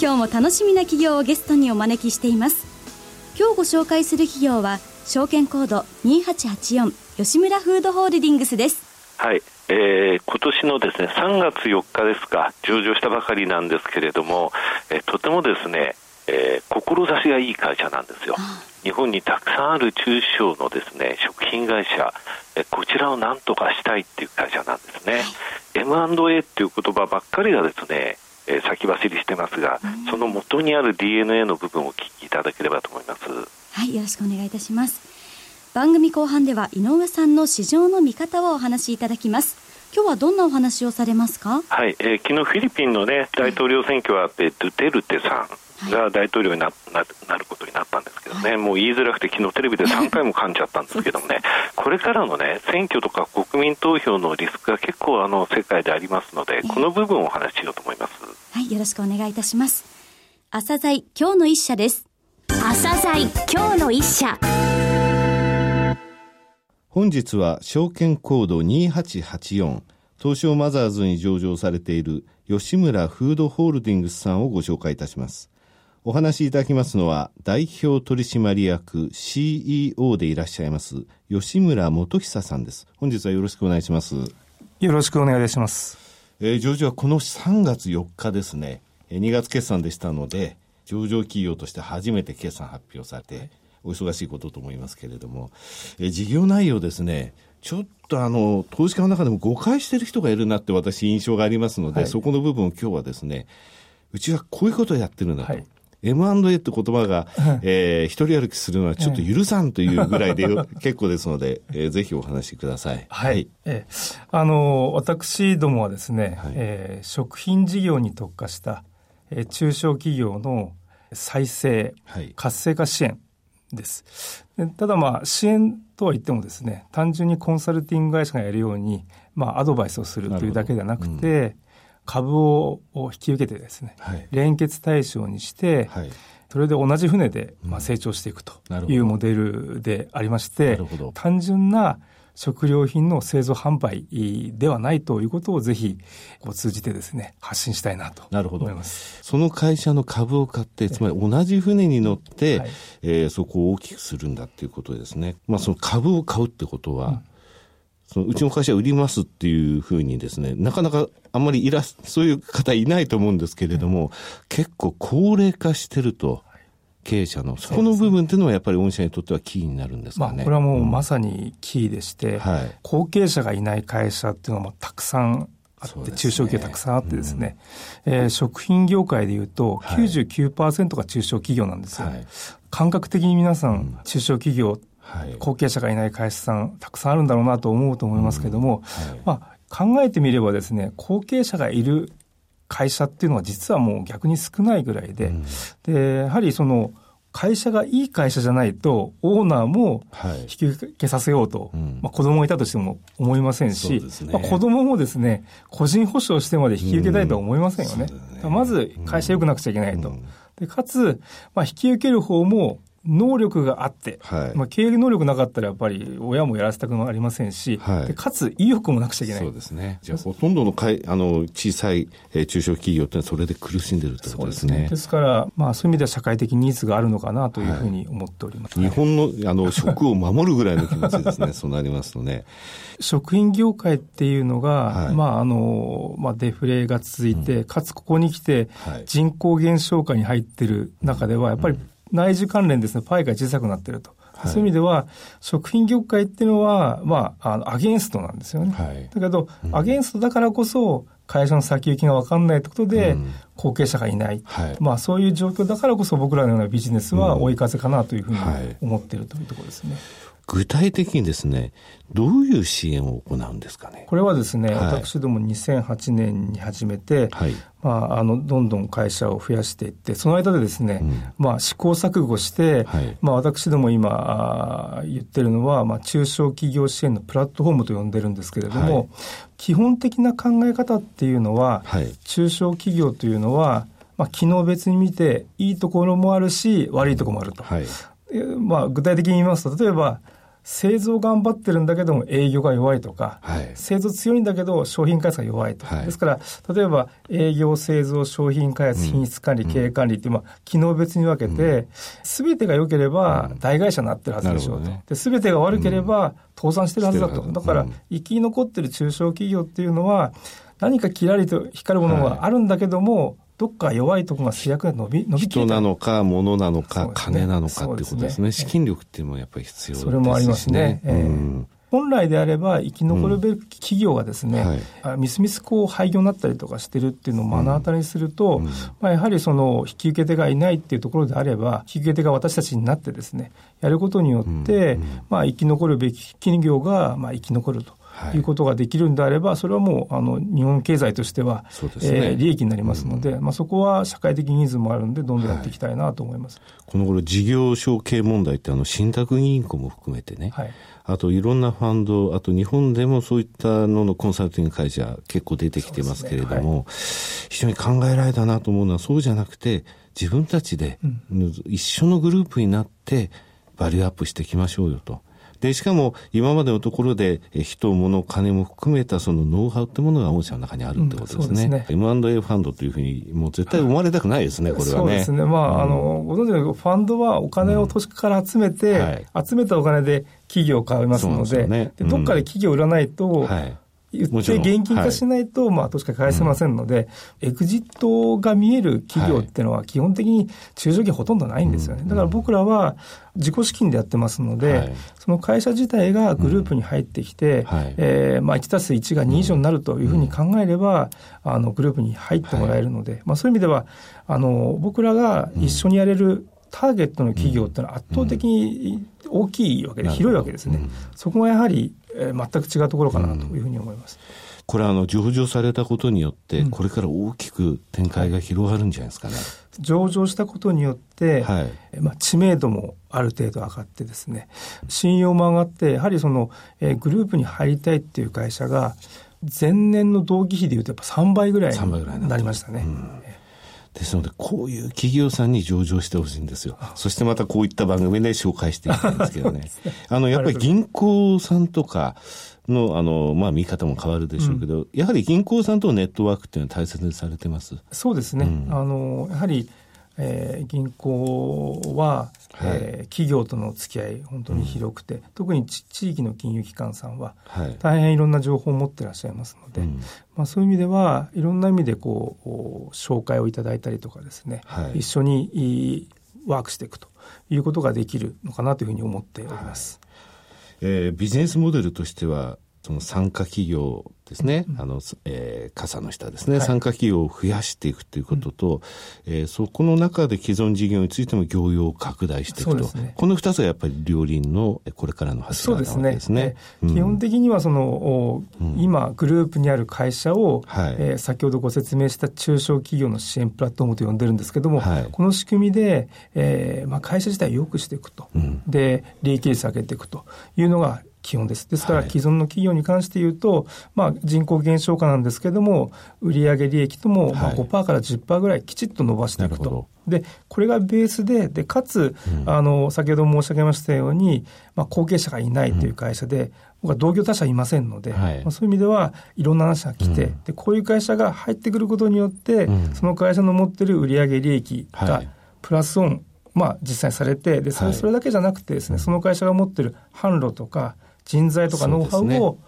今日も楽しみな企業をゲストにお招きしています。今日ご紹介する企業は証券コード2884吉村フードホールディングスです。はい、えー、今年のですね3月4日ですか上場したばかりなんですけれども、えー、とてもですね、えー、志がいい会社なんですよ。日本にたくさんある中小のですね食品会社、えこちらをなんとかしたいっていう会社なんですね、はい、M&A っていう言葉ばっかりがですねえー、先走りしてますが、うん、その元にある DNA の部分をお聞きいただければと思います。はいよろしくお願いいたします。番組後半では井上さんの市場の見方をお話しいただきます。今日はどんなお話をされますか？はい、えー、昨日フィリピンのね大統領選挙はあって、はい、ドゥテルテさんが大統領になななることになったんですけどね、はい、もう言いづらくて昨日テレビで3回も噛んじゃったんですけどもね。これからのね選挙とか国民投票のリスクが結構あの世界でありますのでこの部分をお話ししようと思います。はいよろしくお願いいたします。朝鮮今日の一社です。朝鮮今日の一社。本日は証券コード2884東証マザーズに上場されている吉村フードホールディングスさんをご紹介いたします。お話しいただきますのは、代表取締役 CEO でいらっしゃいます、吉村元久さんです。本日はよろしくお願いします。よろしくお願いします。えー、上場はこの3月4日ですね、2月決算でしたので、上場企業として初めて決算発表されて、お忙しいことと思いますけれども、え事業内容ですね、ちょっとあの、投資家の中でも誤解してる人がいるなって私印象がありますので、はい、そこの部分を今日はですね、うちはこういうことをやってるんだと。はい M&A って言葉が、えー、一人歩きするのはちょっと許さんというぐらいで 結構ですので、えー、ぜひお話しください。はい。はい、えー、あの、私どもはですね、はい、えー、食品事業に特化した、えー、中小企業の再生、はい、活性化支援です。ただまあ支援とは言ってもですね、単純にコンサルティング会社がやるように、まあアドバイスをするというだけではなくて、うん、株を引き受けてですね、はい、連結対象にして、はい、それで同じ船でまあ成長していくというモデルでありまして、単純な食料品の製造販売ではないということをぜひこう通じてですね発信したいなと思います。その会社の株を買ってつまり同じ船に乗って、はい、えー、そこを大きくするんだっていうことですね、まあ、その株を買うってことは、うん、そのうちの会社売りますっていうふうにですねなかなかあんまりいらそういう方いないと思うんですけれども、結構高齢化してると。経営者の、そこの部分っていうのはやっぱり御社にとってはキーになるんですかね。まあ、これはもうまさにキーでして、うんはい、後継者がいない会社っていうのもたくさんあって、ね、中小企業たくさんあってですね、うん、えー、食品業界でいうと99%が中小企業なんですよ。はい、感覚的に皆さん、中小企業、はい、後継者がいない会社さんたくさんあるんだろうなと思うと思いますけれども、うんはい、まあ、考えてみればですね、後継者がいる会社っていうのは実はもう逆に少ないぐらいで、うん、で、やはりその、会社がいい会社じゃないと、オーナーも引き受けさせようと、はいうん、まあ、子供がいたとしても思いませんし、ね、まあ、子供もですね、個人保証してまで引き受けたいとは思いませんよね。うん、まず会社良くなくちゃいけないと。うん、でかつ、まあ、引き受ける方も、能力があって、はい、まあ、経営能力なかったらやっぱり親もやらせたくありませんし、はい、かつ意欲もなくちゃいけない。そうですね。じゃあほとんどのかいあの小さい、えー、中小企業ってそれで苦しんでるということですね。ですから、まあそういう意味では社会的ニーズがあるのかなというふうに思っております、はい、日本のあの食を守るぐらいの気持ちですね。そうなりますとね。食品業界っていうのが、まああの、まあデフレが続いて、うん、かつここに来て人口減少化に入ってる中では、やっぱり、うん内需関連ですね、パイが小さくなってると。はい、そういう意味では、食品業界っていうのは、まあ、あの、アゲンストなんですよね。はい、だけど、うん、アゲンストだからこそ、会社の先行きが分かんないということで、うん、後継者がいない、はい、まあ、そういう状況だからこそ僕らのようなビジネスは追い風かなというふうに思っているというところですね。具体的にですね、どういう支援を行うんですかね？これはですね、はい、私ども2008年に始めて、はい、まあ、あの、どんどん会社を増やしていって、その間でですね、うん、まあ、試行錯誤して、はい、まあ、私ども今、言ってるのは、まあ、中小企業支援のプラットフォームと呼んでるんですけれども、基本的な考え方っていうのは、中小企業というのは、まあ、機能別に見て、いいところもあるし、悪いところもあると。まあ、具体的に言いますと、例えば、製造頑張ってるんだけども営業が弱いとか、はい、製造強いんだけど商品開発が弱いと、はい、ですから例えば営業製造商品開発品質管理、うん、経営管理っていう、まあ、機能別に分けてすべ、うん、てが良ければ大会社になってるはずでしょうと、ね、でてが悪ければ倒産してるはずだと、だから生き残ってる中小企業っていうのは何かキラリと光るものがあるんだけども、どっか弱いところが制約が伸び伸び人なのか、物なのか、ね、金なのかってことですね、ね、資金力っていうのもやっぱり必要ですね。それもありますね。えー、うん。本来であれば生き残るべき企業がですね、うん。はい、みすみすこう廃業になったりとかしてるっていうのを目の当たりにすると、うん、まあ、やはりその引き受け手がいないっていうところであれば、引き受け手が私たちになってですね、やることによって、うん、まあ、生き残るべき企業がまあ生き残ると。い。うことができるんであれば、それはもうあの日本経済としては、ね。えー、利益になりますので、うん、まあ、そこは社会的ニーズもあるんで、どんどんやってい。きたいなと思います、はい、この頃事業承継問題ってあの、信託銀行も含めてね、はい、あといろんなファンド、あと日本でもそういったののコンサルティング会社、結構出てきてますけれども、ねはい、非常に考えられたなと思うのは、そうじゃなくて、自分たちで一緒のグループになって、バリューアップしていきましょうよと。で、しかも今までのところで人、物、金も含めたそのノウハウってものが御社の中にあるってことですね。うん、すね。M&A ファンドというふうに、もう絶対生まれたくないですね、これはね。そうですね。まあ、うん、あの、ご存知のようにファンドはお金を投資家から集めて、うん。はい、集めたお金で企業を買いますので、でね、でどっかで企業を売らないと、はい言って現金化しないと、まあ、としか返せませんので、エグジットが見える企業っていうのは、基本的に中小企業ほとんどないんですよね。だから僕らは自己資金でやってますので、その会社自体がグループに入ってきて、えまあ、1たす1が2以上になるというふうに考えれば、あのグループに入ってもらえるので、まあ、そういう意味では、あの僕らが一緒にやれるターゲットの企業っていうのは圧倒的に大きいわけで、広いわけですね。そこがやはりえー、全く違うところかなというふうに思います。これあの上場されたことによって、これから大きく展開が広がるんじゃないですかね。上場したことによって、はい、まあ、知名度もある程度上がってですね、信用も上がって、やはりその、えー、グループに入りたいっていう会社が、前年の同期比でいうとやっぱ3倍ぐらいになりましたね。ですので、こういう企業さんに上場してほしいんですよ。そしてまたこういった番組で紹介していきたいんですけどね。あの、やっぱり銀行さんとかの、あの、まあ見方も変わるでしょうけど、うん、やはり銀行さんとのネットワークっていうのは大切にされてます？そうですね。うん、あの、やはり、えー、銀行は、はい、えー、企業との付き合い本当に広くて、うん、特に地域の金融機関さんは、はい、大変いろんな情報を持ってらっしゃいますので、うん、まあ、そういう意味ではいろんな意味でこう紹介をいただいたりとかですね、はい、一緒にワークしていくということができるのかなというふうに思っております。えー、ビジネスモデルとしてはその参加企業ですね、うん、あの、えー、傘の下ですね、はい、参加企業を増やしていくということと、うん、えー、そこの中で既存事業についても業用を拡大していくと、ね、この二つはやっぱり両輪のこれからの柱なわけですね。すね。基本的にはその、今グループにある会社を、はい、えー、先ほどご説明した中小企業の支援プラットフォームと呼んでるんですけども、はい、この仕組みで、えーまあ、会社自体を良くしていくと、で利益率上げていくというのが基本です。ですから、既存の企業に関して言うと、まあ、人口減少化なんですけれども、売上利益ともまあ5%から10%ぐらいきちっと伸ばしていくと。で、これがベースで、で、かつ、うん、あの、先ほど申し上げましたように、まあ、後継者がいないという会社で、うん、僕は同業他社いませんので、はい、まあ、そういう意味では、いろんな話が来て、うん、で、こういう会社が入ってくることによって、その会社の持ってる売上利益が、プラスオン、まあ、実際されて、で、それ,、それだけじゃなくてですね、その会社が持ってる販路とか、人材とかノウハウを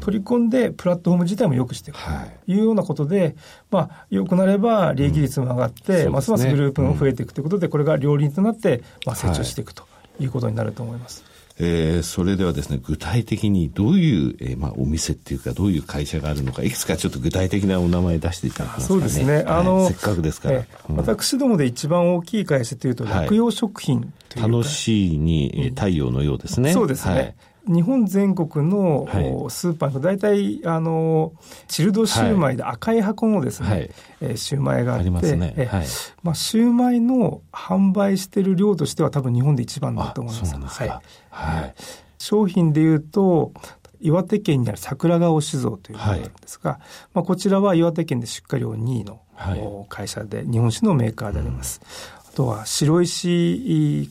取り込んで、プラットフォーム自体も良くしていくとい。うようなことで、まあ、良くなれば利益率も上がって、ますますグループも増えていくということで、これが両輪となって、まあ、成長していくということになると思います。えー、それではですね、具体的にどういう、えー、まあ、お店っていうか、どういう会社があるのか、いくつかちょっと具体的なお名前出していただけますかね。そうですね。あの、はい、せっかくですから、えーうん、私どもで一番大きい会社というと、落葉食品という楽しいに、太陽のようですね。そうですね。はい日本全国のスーパーの大体あのチルドシューマイで赤い箱のですね、はい、えー、シューマイがあって、ね。はい、まあ、シューマイの販売している量としては多分日本で一番だと思います。すはい。はい、商品でいうと岩手県にある桜川酒造というのがあるんですが、はい、まあ、こちらは岩手県で出荷量2位の会社で、日本酒のメーカーであります。うん、あとは白石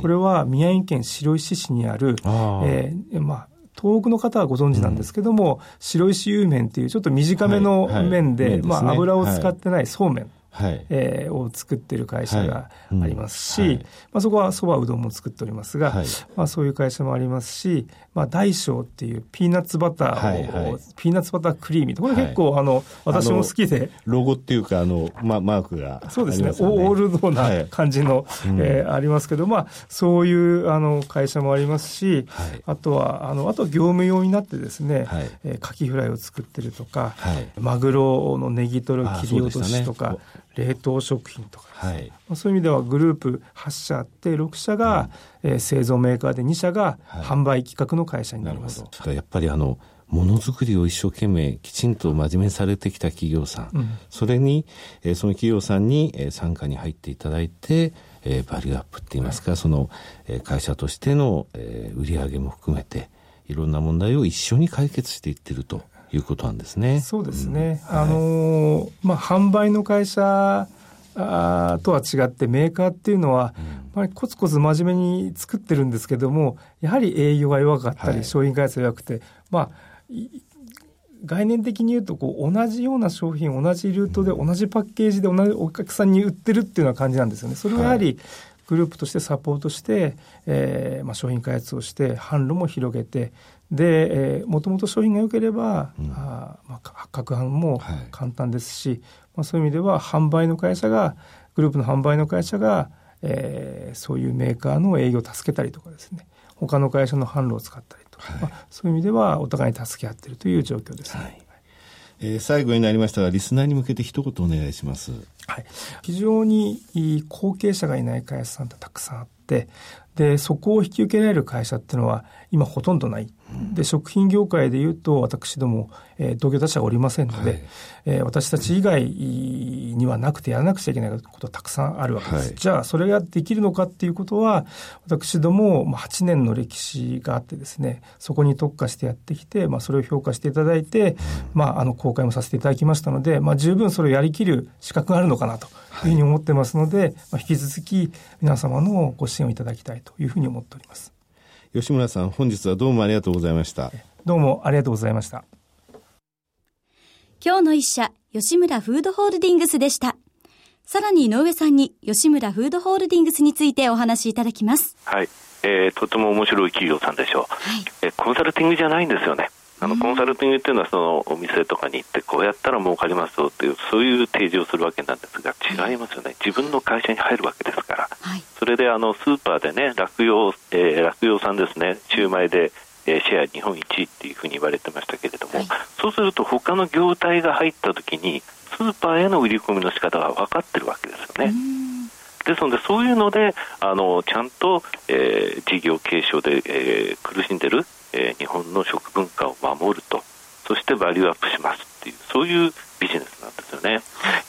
これは宮城県白石市にある、あえー、まあ、東北の方はご存知なんですけども、うん、白石湯麺っていうちょっと短めの麺で、はいはい、まあ、油を使ってないそうめん。はい、えー、を作ってる会社がありますし、はい。うんはい、まあ、そこはそばうどんも作っておりますが、はい、まあ、そういう会社もありますし、まあ、大小っていうピーナッツバターを、はいはい、ピーナッツバタークリーミーこれ結構、あの私も好きで。ロゴっていうかあの、ま、マークが、ね、そうですね。オールドな感じの、はいえー、ありますけど、まあ、そういうあの会社もありますし、あとはあのあと業務用になってですね、はい。えー、カキフライを作ってるとか、マグロのネギトロ切り落としとか、冷凍食品とか、はい、そういう意味ではグループ8社あって6社が、うん、えー、製造メーカーで2社が販売企画の会社になります。はい、やっぱりあのものづくりを一生懸命きちんと真面目にされてきた企業さん、うん、それに、えー、その企業さんに、えー、参加に入っていただいて、えー、バリューアップって言いますか、はい、その、えー、会社としての、えー、売り上げも含めていろんな問題を一緒に解決していってるということなんですね。そうですね。うん、あのー、まあ販売の会社あとは違ってメーカーっていうのは、うん、コツコツ真面目に作ってるんですけどもやはり営業が弱かったり、はい、商品開発が弱くてまあ概念的に言うとこう同じような商品同じルートで同じパッケージで同じお客さんに売ってるっていうような感じなんですよね。それはやはり、グループとしてサポートして、えーまあ、商品開発をして販路も広げてで、えー、もともと商品が良ければ、うん、あまあ、価格販も簡単ですし、はい、まあ、そういう意味では販売の会社がグループの販売の会社が、えー、そういうメーカーの営業を助けたりとかですね。他の会社の販路を使ったりとか、はい、まあ、そういう意味ではお互いに助け合っているという状況ですね。はいえー、最後になりましたが、リスナーに向けて一言お願いします。はい。非常に後継者がいない会社さんってたくさんあって、で、そこを引き受けられる会社っていうのは今ほとんどない。で、食品業界でいうと私ども、えー、同業他社がおりませんので、はい、えー、私たち以外にはなくてやらなくちゃいけないことたくさんあるわけです。はい、じゃあ、それができるのかっていうことは、私ども8年の歴史があってですね、そこに特化してやってきて、まあ、それを評価していただいて、まあ、あの、公開もさせていただきましたので、まあ、十分それをやりきる資格があるのかなと。いうふうに思ってますので、まあ、引き続き皆様のご支援をいただきたいというふうに思っております。吉村さん、本日はどうもありがとうございました。どうもありがとうございました。今日の一社、吉村フードホールディングスでした。さらに井上さんに吉村フードホールディングスについてお話しいただきます。はい。えー、とても面白い企業さんでしょう。はい、えコンサルティングじゃないんですよね。あのコンサルティングっていうのはそのお店とかに行ってこうやったら儲かりますよっていうそういう提示をするわけなんですが違いますよね。自分の会社に入るわけですから、はい、それであのスーパーでね落葉、えー、落葉さんですね。シューマイで、えー、シェア日本一位っていうふうに言われてましたけれども、はい、そうすると他の業態が入った時にスーパーへの売り込みの仕方が分かってるわけですよね。ですので、そういうので、あのちゃんと、えー、事業継承で、えー、苦しんでるえー、日本の食文化を守ると、そしてバリューアップしますっていう、そういうビジネスなんですよね。や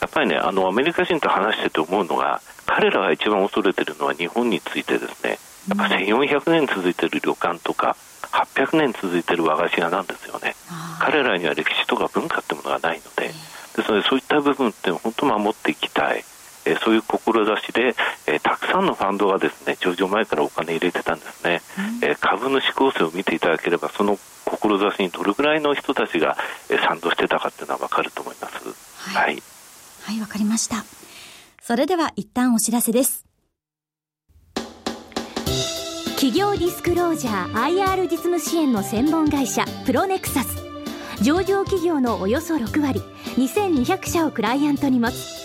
っぱりね、あのアメリカ人と話してて思うのが、彼らが一番恐れてるのは日本についてですね、やっぱ1400年続いてる旅館とか、800年続いてる和菓子屋なんですよね。彼らには歴史とか文化ってものがないので、ですのでそういった部分って本当守っていきたい。えー、そういう志で、さんのファンドがですね上場前からお金入れてたんですね、うん、えー、株主構成を見ていただければその志にどれぐらいの人たちが、えー、賛同してたかっていうのは分かると思います。はい。はい。わ、かりました。それでは一旦お知らせです。企業ディスクロージャー IR 実務支援の専門会社プロネクサス。上場企業のおよそ6割2200社をクライアントに持つ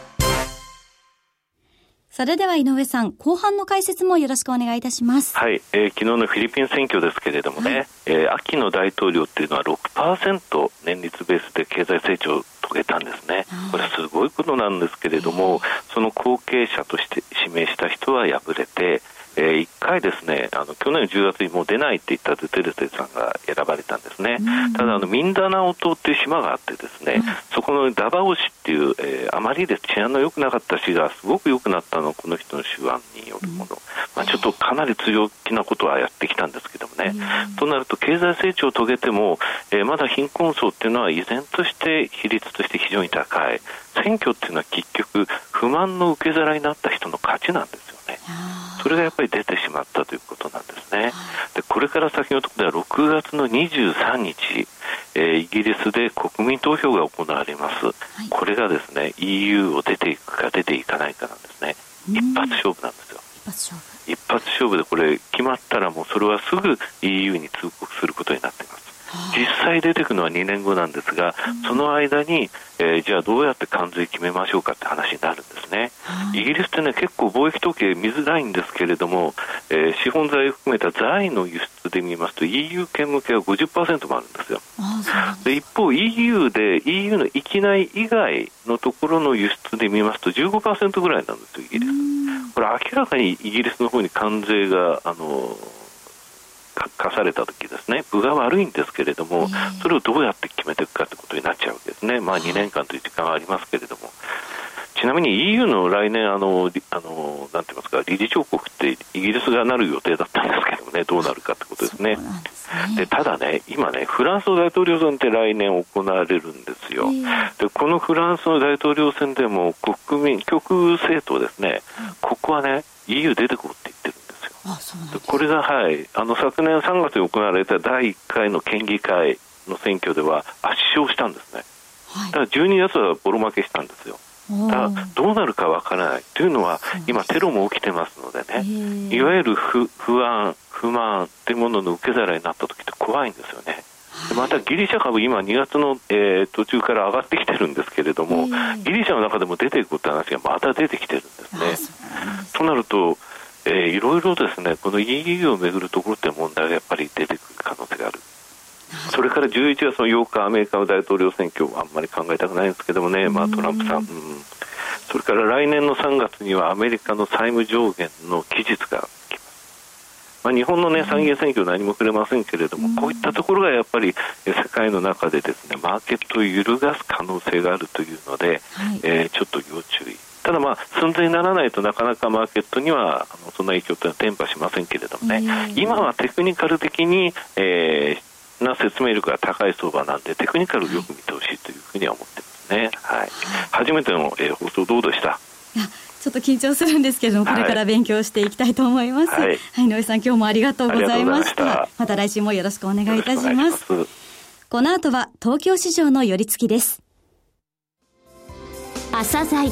それでは井上さん、後半の解説もよろしくお願いいたします。はい、えー、昨日のフィリピン選挙ですけれどもね、はい、えー、秋の大統領っていうのは6%年率ベースで経済成長を遂げたんですね。これはすごいことなんですけれども、その後継者として指名した人は敗れて、えー、1回ですねあの去年10月にもう出ないって言ったドゥテルテさんが選ばれたんですね、ただあのミンダナオ島っていう島があってですね、そこのダバオ市っていう、えー、あまりで治安の良くなかった市がすごく良くなったのこの人の手腕によるもの、まあ、ちょっとかなり強気なことはやってきたんですけどもね、となると経済成長を遂げても、えー、まだ貧困層っていうのは依然として比率として非常に高い。選挙っていうのは結局不満の受け皿になった人の勝ちなんですよね。それがやっぱり出てしまったということなんですね。でこれから先のところでは6月の23日、えー、イギリスで国民投票が行われます、はい、これがですね EU を出ていくか出ていかないかなんですね。一発勝負なんですよ。一発勝負一発勝負でこれ決まったらもうそれはすぐ EU に通告することになって際出てくるのは2年後なんですが、その間に、えー、じゃあどうやって関税決めましょうかって話になるんですね。イギリスってね、結構貿易統計見づらいんですけれども、えー、資本財を含めた財の輸出で見ますと EU 圏向けは50%もあるんですよ。で一方 EU で EU の域内以外のところの輸出で見ますと15%ぐらいなんですよ、イギリス。これ明らかにイギリスの方に関税が、あの課された時ですね。分が悪いんですけれども、それをどうやって決めていくかということになっちゃうわけですね、まあ、2年間という時間はありますけれども。ちなみに EU の来年あのあの、なんて言いますか、理事長国ってイギリスがなる予定だったんですけどもね、どうなるかってことですね。で、ね、ただね、今ね、フランスの大統領選って来年行われるんですよ。で、このフランスの大統領選でも国民、極右政党ですね、ここはね、EU 出てこうってこれが、はい、あの昨年3月に行われた第1回の県議会の選挙では圧勝したんですね、はい、だから12月はボロ負けしたんですよ。だどうなるかわからない。というのは、今、テロも起きてますのでね、いわゆる不不安、不満というものの受け皿になった時って怖いんですよね。またギリシャ株、今、2月の、えー、途中から上がってきてるんですけれども、ギリシャの中でも出ていくって話がまた出てきてるんですね。となると、えー、いろいろですね、この EU をめぐるところって問題がやっぱり出てくる可能性がある。それから11月の8日、アメリカの大統領選挙、あんまり考えたくないんですけどもね、まあ、トランプさん、うん、それから来年の3月にはアメリカの債務上限の期日が来ます。まあ、日本の、ね、参議院選挙、何もくれませんけれども、こういったところがやっぱり世界の中でですねマーケットを揺るがす可能性があるというので、はい、えー、ちょっと要注意。ただ、まあ、寸前にならないとなかなかマーケットにはあのそんな影響というのは伝播しませんけれどもね、今はテクニカル的に、えー、な説明力が高い相場なんでテクニカルをよく見てほしいというふうには思ってますね。はい、初めての、えー、放送どうでした？ちょっと緊張するんですけれども、これから勉強していきたいと思います。はい、はい、井上さん、今日もありがとうございました。ままた来週もよろしくお願いいたします。ますこの後は東京市場の寄り付きです。朝鮮